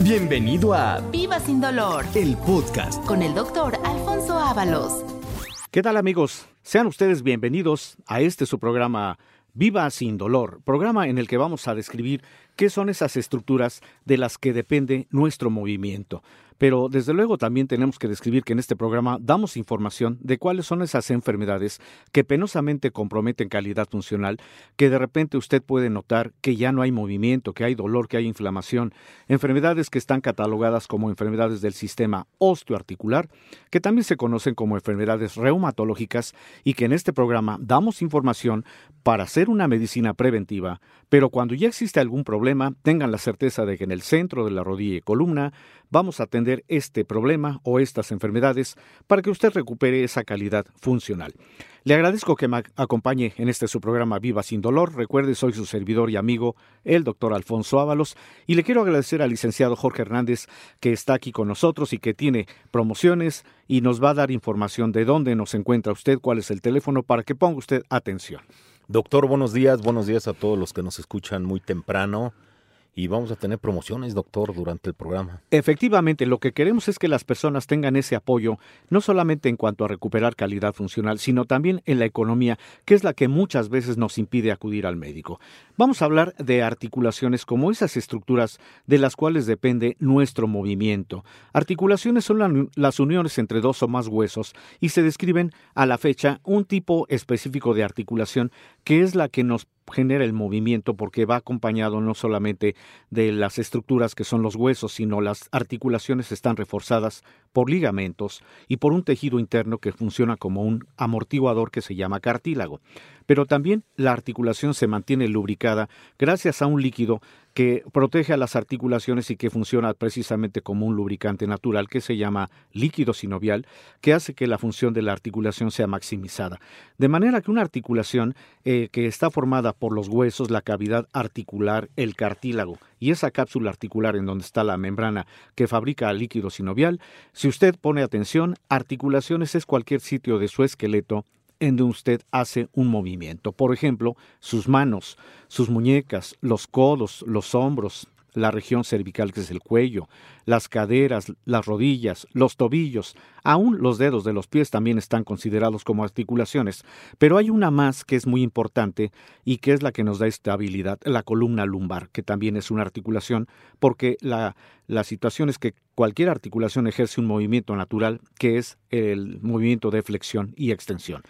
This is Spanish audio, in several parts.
Bienvenido a Viva sin dolor el podcast. con el doctor Alfonso Ábalos. ¿Qué tal amigos? Sean ustedes bienvenidos a este su programa Viva sin dolor, programa en el que vamos a describir qué son esas estructuras de las que depende nuestro movimiento. Pero desde luego también tenemos que describir que en este programa damos información de cuáles son esas enfermedades que penosamente comprometen calidad funcional, que de repente usted puede notar que ya no hay movimiento, que hay dolor, que hay inflamación, enfermedades que están catalogadas como enfermedades del sistema osteoarticular, que también se conocen como enfermedades reumatológicas y que en este programa damos información para hacer una medicina preventiva, pero cuando ya existe algún problema, tengan la certeza de que en el centro de la rodilla y columna vamos a atender este problema o estas enfermedades para que usted recupere esa calidad funcional. Le agradezco que me acompañe en este su programa Viva sin Dolor. Recuerde, soy su servidor y amigo, el doctor Alfonso Ábalos, y le quiero agradecer al licenciado Jorge Hernández que está aquí con nosotros y que tiene promociones y nos va a dar información de dónde nos encuentra usted, cuál es el teléfono para que ponga usted atención. Doctor, buenos días, buenos días a todos los que nos escuchan muy temprano. Y vamos a tener promociones, doctor, durante el programa. Efectivamente, lo que queremos es que las personas tengan ese apoyo, no solamente en cuanto a recuperar calidad funcional, sino también en la economía, que es la que muchas veces nos impide acudir al médico. Vamos a hablar de articulaciones como esas estructuras de las cuales depende nuestro movimiento. Articulaciones son la- las uniones entre dos o más huesos y se describen a la fecha un tipo específico de articulación que es la que nos genera el movimiento porque va acompañado no solamente de las estructuras que son los huesos, sino las articulaciones están reforzadas por ligamentos y por un tejido interno que funciona como un amortiguador que se llama cartílago. Pero también la articulación se mantiene lubricada gracias a un líquido que protege a las articulaciones y que funciona precisamente como un lubricante natural que se llama líquido sinovial, que hace que la función de la articulación sea maximizada. De manera que una articulación eh, que está formada por los huesos, la cavidad articular, el cartílago y esa cápsula articular en donde está la membrana que fabrica el líquido sinovial, si usted pone atención, articulaciones es cualquier sitio de su esqueleto en donde usted hace un movimiento. Por ejemplo, sus manos, sus muñecas, los codos, los hombros, la región cervical que es el cuello, las caderas, las rodillas, los tobillos, aún los dedos de los pies también están considerados como articulaciones, pero hay una más que es muy importante y que es la que nos da estabilidad, la columna lumbar, que también es una articulación, porque la, la situación es que cualquier articulación ejerce un movimiento natural que es el movimiento de flexión y extensión.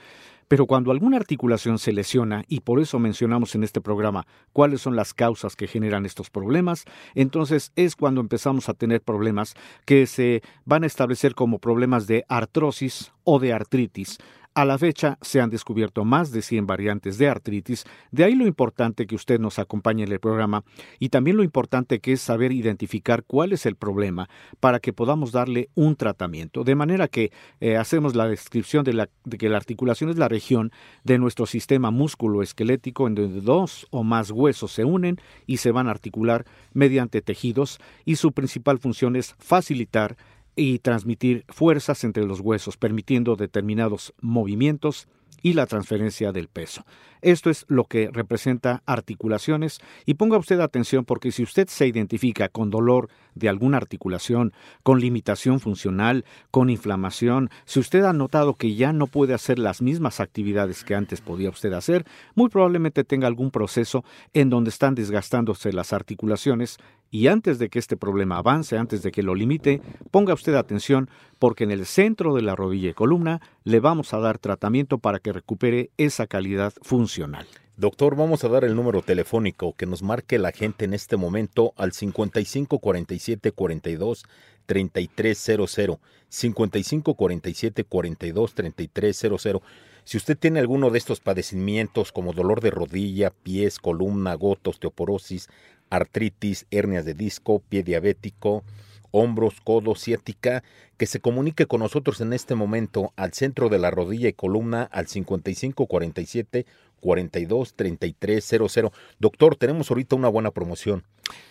Pero cuando alguna articulación se lesiona, y por eso mencionamos en este programa cuáles son las causas que generan estos problemas, entonces es cuando empezamos a tener problemas que se van a establecer como problemas de artrosis o de artritis. A la fecha se han descubierto más de 100 variantes de artritis, de ahí lo importante que usted nos acompañe en el programa y también lo importante que es saber identificar cuál es el problema para que podamos darle un tratamiento. De manera que eh, hacemos la descripción de, de que la articulación es la región de nuestro sistema músculo-esquelético en donde dos o más huesos se unen y se van a articular mediante tejidos y su principal función es facilitar y transmitir fuerzas entre los huesos, permitiendo determinados movimientos y la transferencia del peso. Esto es lo que representa articulaciones y ponga usted atención porque si usted se identifica con dolor de alguna articulación, con limitación funcional, con inflamación, si usted ha notado que ya no puede hacer las mismas actividades que antes podía usted hacer, muy probablemente tenga algún proceso en donde están desgastándose las articulaciones y antes de que este problema avance, antes de que lo limite, ponga usted atención porque en el centro de la rodilla y columna le vamos a dar tratamiento para que recupere esa calidad funcional. Doctor, vamos a dar el número telefónico que nos marque la gente en este momento al 55 47 42 3300. 55 47 42 3300. Si usted tiene alguno de estos padecimientos como dolor de rodilla, pies, columna, gota, osteoporosis, artritis, hernias de disco, pie diabético, hombros, codos, ciática, que se comunique con nosotros en este momento al centro de la rodilla y columna al 5547 42 3300. Doctor, tenemos ahorita una buena promoción.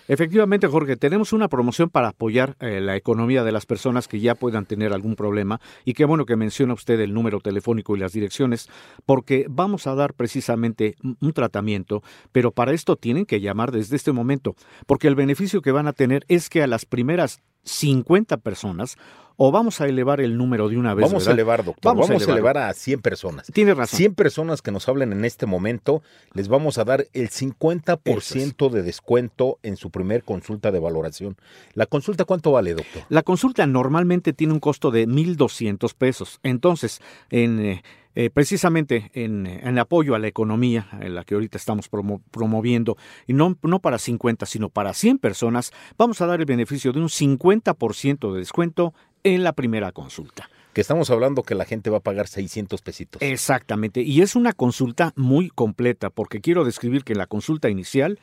Efectivamente, Jorge, tenemos una promoción para apoyar eh, la economía de las personas que ya puedan tener algún problema y qué bueno que menciona usted el número telefónico y las direcciones, porque vamos a dar precisamente un tratamiento, pero para esto tienen que llamar desde este momento, porque el beneficio que van a tener es que a las primeras 50 personas o vamos a elevar el número de una vez. Vamos a elevar, doctor. Vamos, a, elevar a 100 personas. Tiene razón. 100 personas que nos hablen en este momento, les vamos a dar el 50% de descuento en su primer consulta de valoración. ¿La consulta cuánto vale, doctor? La consulta normalmente tiene un costo de 1.200 pesos. Entonces, en... Eh, eh, precisamente en, en, apoyo a la economía, en la que ahorita estamos promoviendo, y no, no para 50, sino para 100 personas, vamos a dar el beneficio de un 50% de descuento en la primera consulta. Que estamos hablando que la gente va a pagar 600 pesitos. Exactamente, y es una consulta muy completa, porque quiero describir que la consulta inicial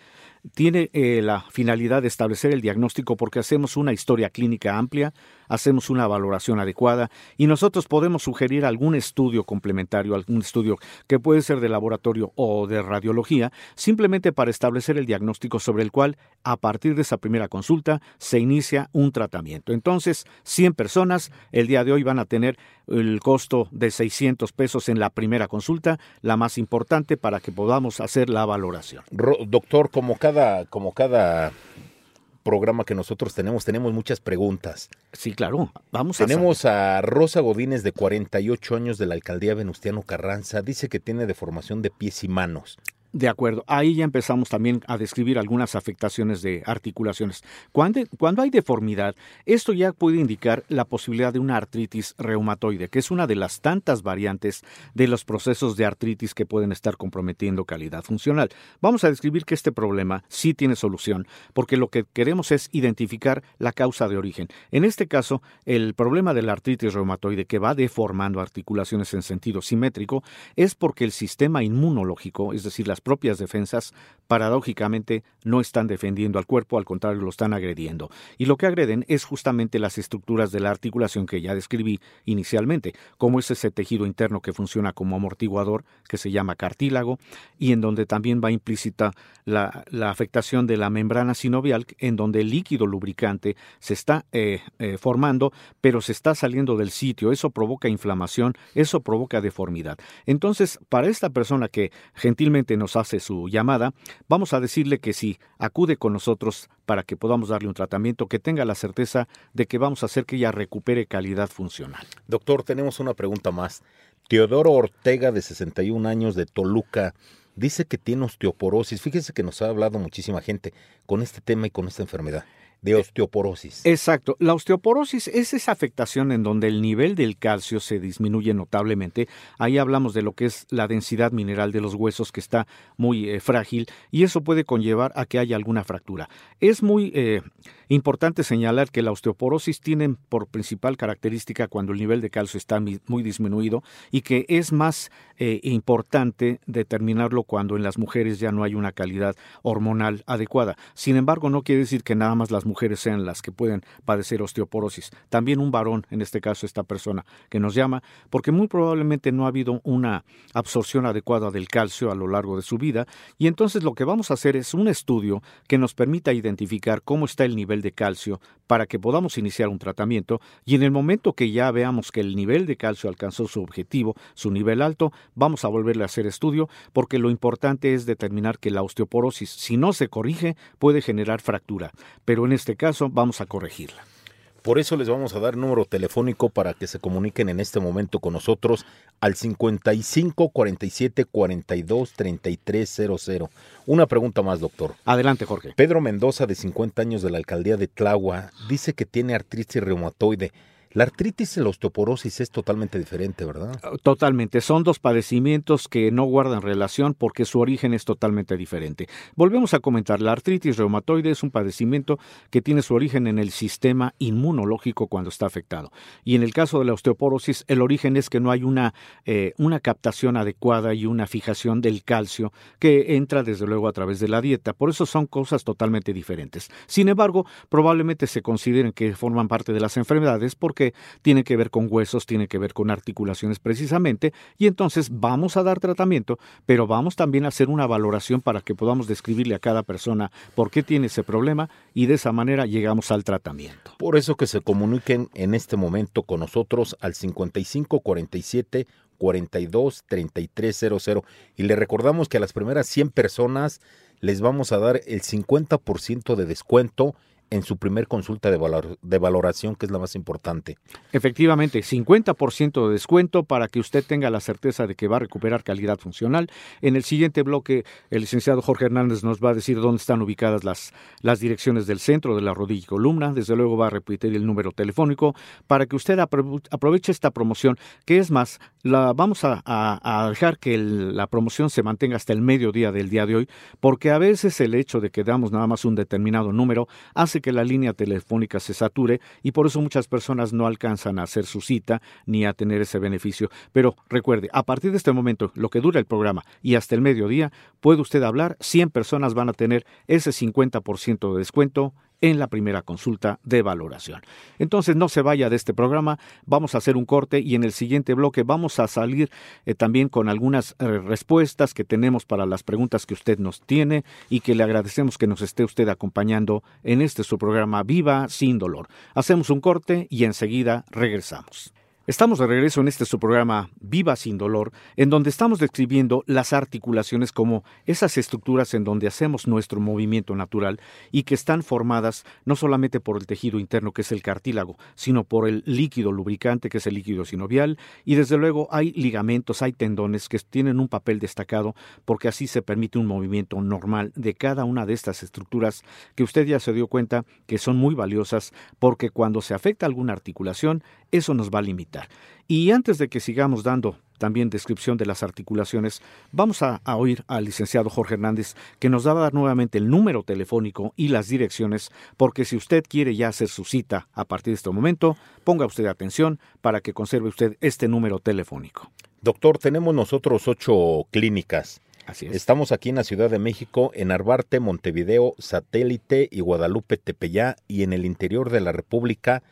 tiene eh, la finalidad de establecer el diagnóstico porque hacemos una historia clínica amplia, hacemos una valoración adecuada y nosotros podemos sugerir algún estudio complementario, algún estudio que puede ser de laboratorio o de radiología, simplemente para establecer el diagnóstico sobre el cual, a partir de esa primera consulta, se inicia un tratamiento. Entonces, 100 personas el día de hoy van a tener el costo de 600 pesos en la primera consulta, la más importante para que podamos hacer la valoración. Doctor, como cada, como cada programa que nosotros tenemos, tenemos muchas preguntas. Sí, claro. Vamos Tenemos a, a Rosa Godínez, de 48 años, de la alcaldía Venustiano Carranza. Dice que tiene deformación de pies y manos. De acuerdo, ahí ya empezamos también a describir algunas afectaciones de articulaciones. Cuando, cuando, hay deformidad, esto ya puede indicar la posibilidad de una artritis reumatoide, que es una de las tantas variantes de los procesos de artritis que pueden estar comprometiendo calidad funcional. Vamos a describir que este problema sí tiene solución, porque lo que queremos es identificar la causa de origen. En este caso, el problema de la artritis reumatoide que va deformando articulaciones en sentido simétrico es porque el sistema inmunológico, es decir, las propias defensas, paradójicamente, no están defendiendo al cuerpo, al contrario, lo están agrediendo. Y lo que agreden es justamente las estructuras de la articulación que ya describí inicialmente, como es ese tejido interno que funciona como amortiguador, que se llama cartílago, y en donde también va implícita la, afectación de la membrana sinovial, en donde el líquido lubricante se está eh, eh, formando, pero se está saliendo del sitio. Eso provoca inflamación, eso provoca deformidad. Entonces, para esta persona que gentilmente nos hace su llamada, vamos a decirle que si acude con nosotros para que podamos darle un tratamiento, que tenga la certeza de que vamos a hacer que ella recupere calidad funcional. Doctor, tenemos una pregunta más. Teodoro Ortega, de 61 años, de Toluca, dice que tiene osteoporosis. Fíjese que nos ha hablado muchísima gente con este tema y con esta enfermedad de osteoporosis. Exacto. La osteoporosis es esa afectación en donde el nivel del calcio se disminuye notablemente. Ahí hablamos de lo que es la densidad mineral de los huesos que está muy eh, frágil y eso puede conllevar a que haya alguna fractura. Es muy eh, importante señalar que la osteoporosis tiene por principal característica cuando el nivel de calcio está muy disminuido y que es más eh, importante determinarlo cuando en las mujeres ya no hay una calidad hormonal adecuada. Sin embargo, no quiere decir que nada más las mujeres sean las que pueden padecer osteoporosis. También un varón, en este caso esta persona que nos llama, porque muy probablemente no ha habido una absorción adecuada del calcio a lo largo de su vida y entonces lo que vamos a hacer es un estudio que nos permita identificar cómo está el nivel de calcio para que podamos iniciar un tratamiento y en el momento que ya veamos que el nivel de calcio alcanzó su objetivo, su nivel alto, vamos a volverle a hacer estudio porque lo importante es determinar que la osteoporosis, si no se corrige, puede generar fractura, pero en este caso vamos a corregirla. Por eso les vamos a dar número telefónico para que se comuniquen en este momento con nosotros al 55 47 42 33 00. Una pregunta más, doctor. Adelante, Jorge. Pedro Mendoza, de 50 años de la alcaldía de Tlagua, dice que tiene artritis reumatoide. La artritis y la osteoporosis es totalmente diferente, ¿verdad? Ah, totalmente. Son dos padecimientos que no guardan relación porque su origen es totalmente diferente. Volvemos a comentar, la artritis reumatoide es un padecimiento que tiene su origen en el sistema inmunológico cuando está afectado. Y en el caso de la osteoporosis, el origen es que no hay una, eh, una captación adecuada y una fijación del calcio que entra desde luego a través de la dieta. Por eso son cosas totalmente diferentes. Sin embargo, probablemente se consideren que forman parte de las enfermedades porque tiene que ver con huesos, tiene que ver con articulaciones precisamente, y entonces vamos a dar tratamiento, pero vamos también a hacer una valoración para que podamos describirle a cada persona por qué tiene ese problema y de esa manera llegamos al tratamiento. Por eso que se comuniquen en este momento con nosotros al 5547 42 3300 y le recordamos que a las primeras 100 personas les vamos a dar el 50% de descuento en su primer consulta de, valor, de valoración, que es la más importante. Efectivamente, 50% de descuento para que usted tenga la certeza de que va a recuperar calidad funcional. En el siguiente bloque, el licenciado Jorge Hernández nos va a decir dónde están ubicadas las, las direcciones del centro de la rodilla y columna. Desde luego va a repetir el número telefónico para que usted aproveche esta promoción, que es más, la vamos a, a, dejar que la promoción se mantenga hasta el mediodía del día de hoy, porque a veces el hecho de que damos nada más un determinado número hace que la línea telefónica se sature y por eso muchas personas no alcanzan a hacer su cita ni a tener ese beneficio. Pero recuerde, a partir de este momento, lo que dura el programa y hasta el mediodía, puede usted hablar, 100 personas van a tener ese 50% de descuento en la primera consulta de valoración. Entonces no se vaya de este programa, vamos a hacer un corte y en el siguiente bloque vamos a salir eh, también con algunas eh, respuestas que tenemos para las preguntas que usted nos tiene y que le agradecemos que nos esté usted acompañando en este su programa Viva sin dolor. Hacemos un corte y enseguida regresamos. Estamos de regreso en este su programa Viva sin dolor, en donde estamos describiendo las articulaciones como esas estructuras en donde hacemos nuestro movimiento natural y que están formadas no solamente por el tejido interno que es el cartílago, sino por el líquido lubricante que es el líquido sinovial y desde luego hay ligamentos, hay tendones que tienen un papel destacado porque así se permite un movimiento normal de cada una de estas estructuras que usted ya se dio cuenta que son muy valiosas porque cuando se afecta alguna articulación eso nos va a limitar. Y antes de que sigamos dando también descripción de las articulaciones, vamos a, oír al licenciado Jorge Hernández que nos va a dar nuevamente el número telefónico y las direcciones, porque si usted quiere ya hacer su cita a partir de este momento, ponga usted atención para que conserve usted este número telefónico. Doctor, tenemos nosotros ocho clínicas. Así es. Estamos aquí en la Ciudad de México, en Arbarte, Montevideo, Satélite y Guadalupe Tepeyá, y en el interior de la República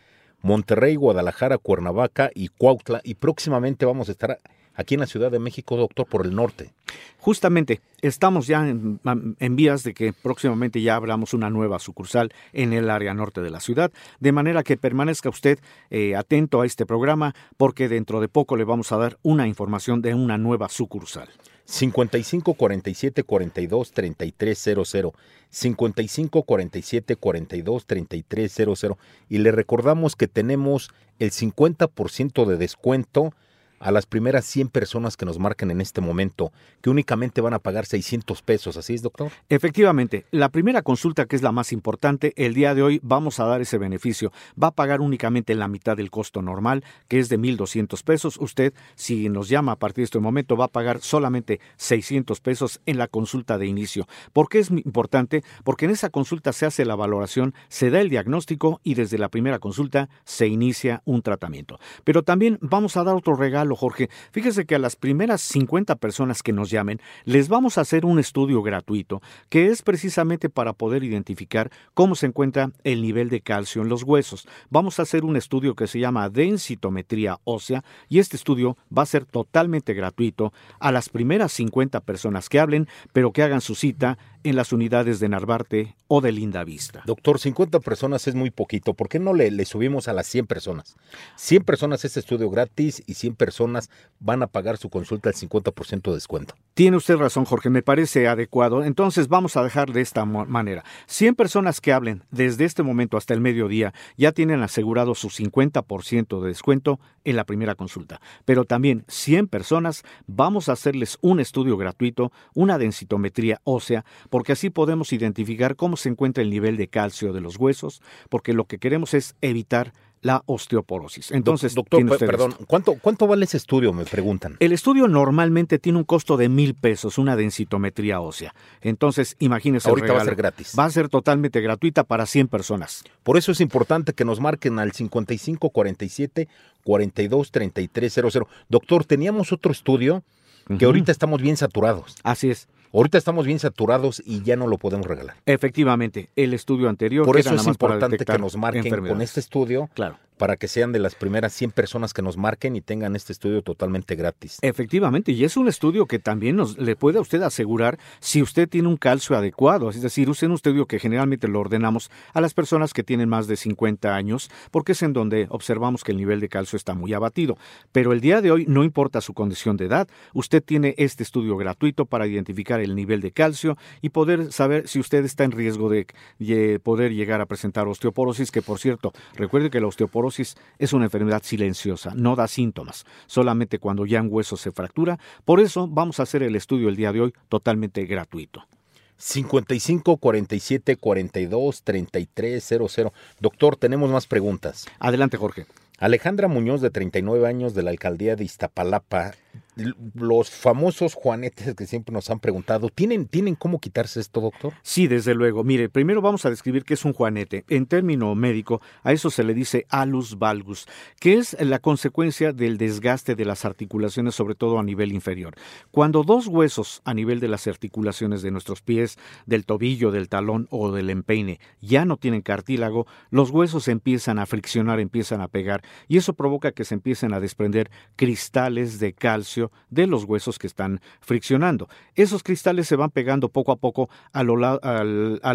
Monterrey, Guadalajara, Cuernavaca y Cuautla. Y próximamente vamos a estar aquí en la Ciudad de México, doctor, por el norte. Justamente, estamos ya en, vías de que próximamente ya abramos una nueva sucursal en el área norte de la ciudad, de manera que permanezca usted eh, atento a este programa, porque dentro de poco le vamos a dar una información de una nueva sucursal. 55 47 42 33 00 55 47 42 33 00 y le recordamos que tenemos el 50% de descuento a las primeras 100 personas que nos marquen en este momento, que únicamente van a pagar 600 pesos. ¿Así es, doctor? Efectivamente, la primera consulta, que es la más importante, el día de hoy vamos a dar ese beneficio. Va a pagar únicamente la mitad del costo normal, que es de 1.200 pesos. Usted, si nos llama a partir de este momento, va a pagar solamente 600 pesos en la consulta de inicio. ¿Por qué es importante? Porque en esa consulta se hace la valoración, se da el diagnóstico y desde la primera consulta se inicia un tratamiento. Pero también vamos a dar otro regalo Jorge. Fíjese que a las primeras 50 personas que nos llamen, les vamos a hacer un estudio gratuito, que es precisamente para poder identificar cómo se encuentra el nivel de calcio en los huesos. Vamos a hacer un estudio que se llama densitometría ósea y este estudio va a ser totalmente gratuito a las primeras 50 personas que hablen, pero que hagan su cita en las unidades de Narvarte o de Linda Vista. Doctor, 50 personas es muy poquito. ¿Por qué no le, le, subimos a las 100 personas? 100 personas es estudio gratis y 100 personas van a pagar su consulta al 50% de descuento. Tiene usted razón, Jorge, me parece adecuado. Entonces vamos a dejar de esta manera. 100 personas que hablen desde este momento hasta el mediodía ya tienen asegurado su 50% de descuento en la primera consulta. Pero también 100 personas vamos a hacerles un estudio gratuito, una densitometría ósea, porque así podemos identificar cómo se encuentra el nivel de calcio de los huesos, porque lo que queremos es evitar la osteoporosis. Entonces, doctor, perdón, ¿cuánto, ¿cuánto vale ese estudio? Me preguntan. El estudio normalmente tiene un costo de mil pesos, una densitometría ósea. Entonces, imagínese. Ahorita va a ser gratis. Va a ser totalmente gratuita para 100 personas. Por eso es importante que nos marquen al 5547 423300. Doctor, teníamos otro estudio que ahorita estamos bien saturados. Así es. Ahorita estamos bien saturados y ya no lo podemos regalar. Efectivamente, el estudio anterior. Por eso es importante que nos marquen con este estudio Claro. para que sean de las primeras 100 personas que nos marquen y tengan este estudio totalmente gratis. Efectivamente, y es un estudio que también nos le puede a usted asegurar si usted tiene un calcio adecuado, es decir, es un estudio que generalmente lo ordenamos a las personas que tienen más de 50 años, porque es en donde observamos que el nivel de calcio está muy abatido. Pero el día de hoy no importa su condición de edad, usted tiene este estudio gratuito para identificar el nivel de calcio y poder saber si usted está en riesgo de, de poder llegar a presentar osteoporosis, que por cierto, recuerde que la osteoporosis es una enfermedad silenciosa, no da síntomas, solamente cuando ya un hueso se fractura. Por eso vamos a hacer el estudio el día de hoy totalmente gratuito. 55 47 42 33 00. Doctor, tenemos más preguntas. Adelante, Jorge. Alejandra Muñoz, de 39 años, de la alcaldía de Iztapalapa. Los famosos juanetes que siempre nos han preguntado, ¿tienen, ¿tienen cómo quitarse esto, doctor? Sí, desde luego. Mire, primero vamos a describir qué es un juanete. En término médico, a eso se le dice alus valgus, que es la consecuencia del desgaste de las articulaciones, sobre todo a nivel inferior. Cuando dos huesos a nivel de las articulaciones de nuestros pies, del tobillo, del talón o del empeine ya no tienen cartílago, los huesos empiezan a friccionar, empiezan a pegar, y eso provoca que se empiecen a desprender cristales de calcio de los huesos que están friccionando. Esos cristales se van pegando poco a poco al,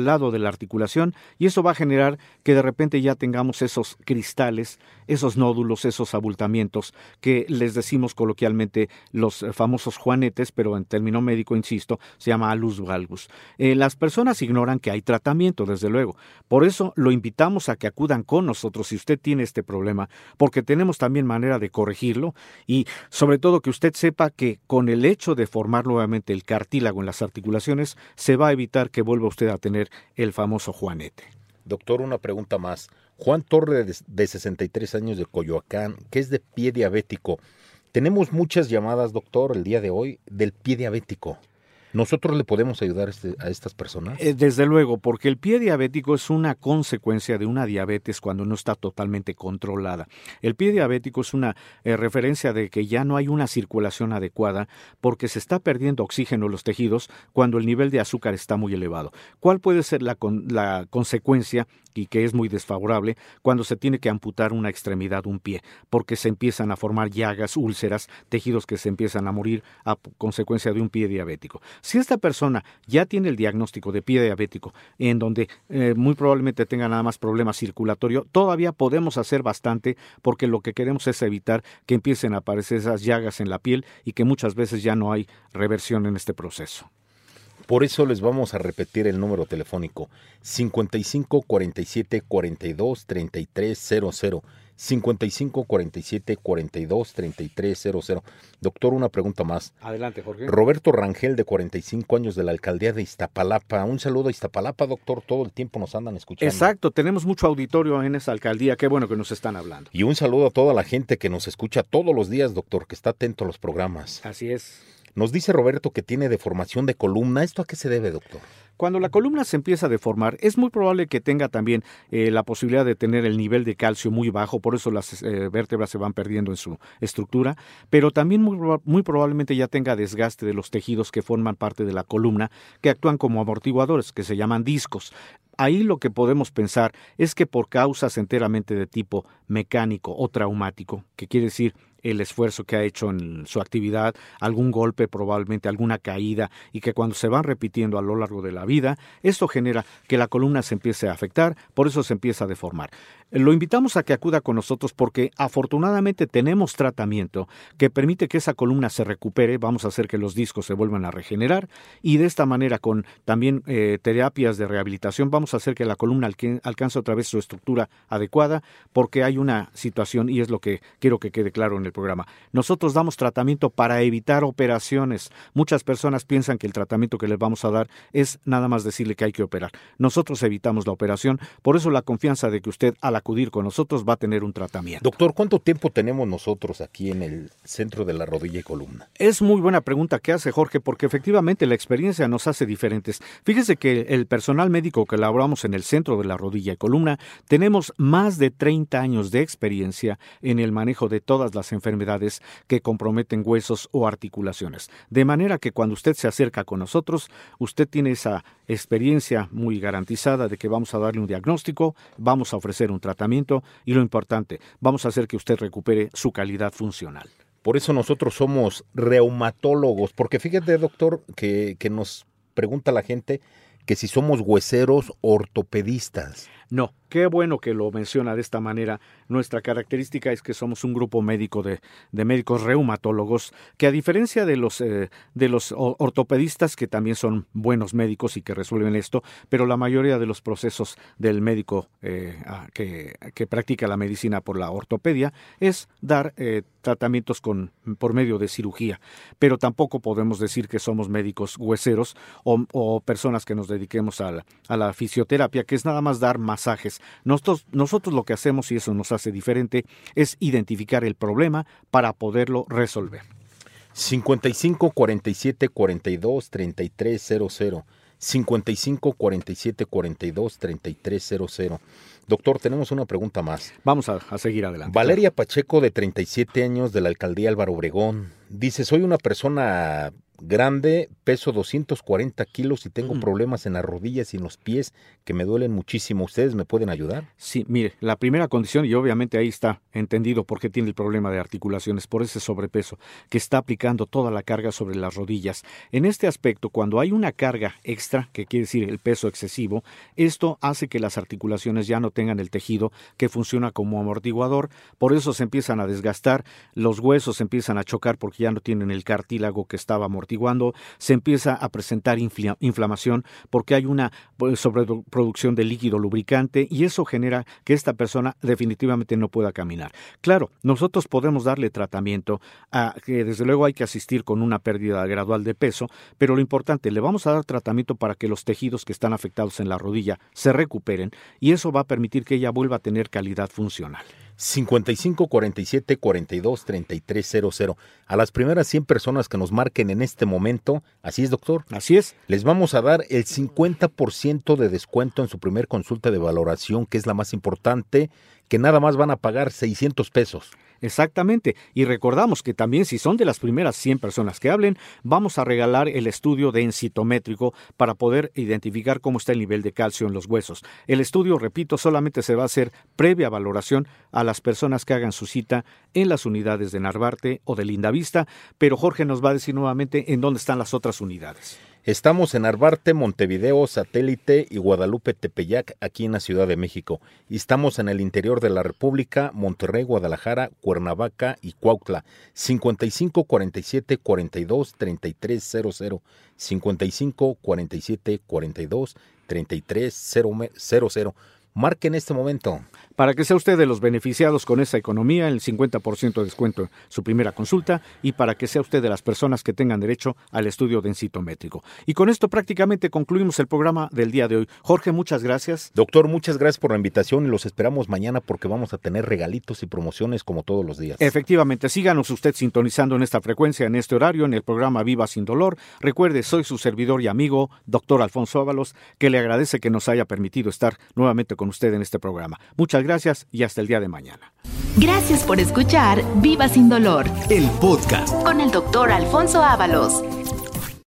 lado de la articulación y eso va a generar que de repente ya tengamos esos cristales, esos nódulos, esos abultamientos que les decimos coloquialmente los famosos juanetes, pero en término médico, insisto, se llama alus valgus. Eh, las personas ignoran que hay tratamiento, desde luego. Por eso lo invitamos a que acudan con nosotros si usted tiene este problema, porque tenemos también manera de corregirlo y sobre todo que usted sepa que con el hecho de formar nuevamente el cartílago en las articulaciones se va a evitar que vuelva usted a tener el famoso juanete. Doctor, una pregunta más. Juan Torre, de, de 63 años de Coyoacán, que es de pie diabético. Tenemos muchas llamadas, doctor, el día de hoy del pie diabético. ¿Nosotros le podemos ayudar este- a estas personas? Eh, Desde luego, porque el pie diabético es una consecuencia de una diabetes cuando no está totalmente controlada. El pie diabético es una eh, referencia de que ya no hay una circulación adecuada porque se está perdiendo oxígeno en los tejidos cuando el nivel de azúcar está muy elevado. ¿Cuál puede ser la, con- la consecuencia y que es muy desfavorable cuando se tiene que amputar una extremidad, un pie, porque se empiezan a formar llagas, úlceras, tejidos que se empiezan a morir a consecuencia de un pie diabético. Si esta persona ya tiene el diagnóstico de pie diabético, en donde eh, muy probablemente tenga nada más problema circulatorio, todavía podemos hacer bastante porque lo que queremos es evitar que empiecen a aparecer esas llagas en la piel y que muchas veces ya no hay reversión en este proceso. Por eso les vamos a repetir el número telefónico 55 47 42 33 00. 55 47 42 33 00. Doctor, una pregunta más. Adelante, Jorge. Roberto Rangel, de 45 años, de la alcaldía de Iztapalapa. Un saludo a Iztapalapa, doctor. Todo el tiempo nos andan escuchando. Exacto, tenemos mucho auditorio en esa alcaldía, qué bueno que nos están hablando. Y un saludo a toda la gente que nos escucha todos los días, doctor, que está atento a los programas. Así es. Nos dice Roberto que tiene deformación de columna. ¿Esto a qué se debe, doctor? Cuando la columna se empieza a deformar, es muy probable que tenga también eh, la posibilidad de tener el nivel de calcio muy bajo, por eso las eh, vértebras se van perdiendo en su estructura, pero también muy, proba- muy probablemente ya tenga desgaste de los tejidos que forman parte de la columna, que actúan como amortiguadores, que se llaman discos. Ahí lo que podemos pensar es que por causas enteramente de tipo mecánico o traumático, que quiere decir el esfuerzo que ha hecho en su actividad, algún golpe, probablemente alguna caída, y que cuando se van repitiendo a lo largo de la vida, esto genera que la columna se empiece a afectar, por eso se empieza a deformar. Lo invitamos a que acuda con nosotros porque afortunadamente tenemos tratamiento que permite que esa columna se recupere, vamos a hacer que los discos se vuelvan a regenerar y de esta manera con también eh, terapias de rehabilitación vamos a hacer que la columna alcance otra vez su estructura adecuada porque hay una situación y es lo que quiero que quede claro en el programa. Nosotros damos tratamiento para evitar operaciones. Muchas personas piensan que el tratamiento que les vamos a dar es nada más decirle que hay que operar. Nosotros evitamos la operación, por eso la confianza de que usted al acudir con nosotros va a tener un tratamiento. Doctor, ¿cuánto tiempo tenemos nosotros aquí en el centro de la rodilla y columna? Es muy buena pregunta que hace Jorge, porque efectivamente la experiencia nos hace diferentes. Fíjese que el personal médico que elaboramos en el centro de la rodilla y columna tenemos más de 30 años de experiencia en el manejo de todas las enfermedades que comprometen huesos o articulaciones. De manera que cuando usted se acerca con nosotros, usted tiene esa experiencia muy garantizada de que vamos a darle un diagnóstico, vamos a ofrecer un tratamiento y lo importante, vamos a hacer que usted recupere su calidad funcional. Por eso nosotros somos reumatólogos, porque fíjate, doctor, que, que nos pregunta la gente que si somos hueseros ortopedistas. No, qué bueno que lo menciona de esta manera. Nuestra característica es que somos un grupo médico de, de médicos reumatólogos que a diferencia de los, eh, de los ortopedistas, que también son buenos médicos y que resuelven esto, pero la mayoría de los procesos del médico eh, que, que, practica la medicina por la ortopedia es dar eh, tratamientos con, por medio de cirugía. Pero tampoco podemos decir que somos médicos hueseros o, personas que nos dediquemos a la, a la fisioterapia, que es nada más dar más masajes. Nosotros, nosotros lo que hacemos, y eso nos hace diferente, es identificar el problema para poderlo resolver. 55 47 42 33 00. 55 47 42 33 00. Doctor, tenemos una pregunta más. Vamos a, a seguir adelante. Valeria Pacheco, de 37 años, de la alcaldía Álvaro Obregón, dice: Soy una persona grande, peso 240 kilos y tengo problemas en las rodillas y en los pies que me duelen muchísimo. ¿Ustedes me pueden ayudar? Sí, mire, la primera condición, y obviamente ahí está entendido por qué tiene el problema de articulaciones, por ese sobrepeso, que está aplicando toda la carga sobre las rodillas. En este aspecto, cuando hay una carga extra, que quiere decir el peso excesivo, esto hace que las articulaciones ya no tengan el tejido que funciona como amortiguador, por eso se empiezan a desgastar, los huesos empiezan a chocar porque ya no tienen el cartílago que estaba se empieza a presentar inflamación porque hay una pues, sobreproducción de líquido lubricante y eso genera que esta persona definitivamente no pueda caminar. Claro, nosotros podemos darle tratamiento, a, que desde luego hay que asistir con una pérdida gradual de peso, pero lo importante, le vamos a dar tratamiento para que los tejidos que están afectados en la rodilla se recuperen y eso va a permitir que ella vuelva a tener calidad funcional. 55 47 42 33 00. A las primeras 100 personas que nos marquen en este momento, así es, doctor. Así es. Les vamos a dar el 50% de descuento en su primer consulta de valoración, que es la más importante, que nada más van a pagar 600 pesos. Exactamente. Y recordamos que también si son de las primeras 100 personas que hablen, vamos a regalar el estudio densitométrico para poder identificar cómo está el nivel de calcio en los huesos. El estudio, repito, solamente se va a hacer previa valoración a las personas que hagan su cita en las unidades de Narvarte o de Lindavista, pero Jorge nos va a decir nuevamente en dónde están las otras unidades. Estamos en Arbarte, Montevideo, Satélite y Guadalupe Tepeyac, aquí en la Ciudad de México. Y estamos en el interior de la República, Monterrey, Guadalajara, Cuernavaca y Cuautla. 55 47 42 33 00. 55 47 42 33 00. Marque en este momento. Para que sea usted de los beneficiados con esa economía, el 50% de descuento en su primera consulta y para que sea usted de las personas que tengan derecho al estudio densitométrico. Y con esto prácticamente concluimos el programa del día de hoy. Jorge, muchas gracias. Doctor, muchas gracias por la invitación y los esperamos mañana porque vamos a tener regalitos y promociones como todos los días. Efectivamente, síganos usted sintonizando en esta frecuencia, en este horario, en el programa Viva Sin Dolor. Recuerde, soy su servidor y amigo, doctor Alfonso Ábalos, que le agradece que nos haya permitido estar nuevamente con usted en este programa. Muchas gracias y hasta el día de mañana. Gracias por escuchar Viva Sin Dolor, el podcast con el doctor Alfonso Ábalos.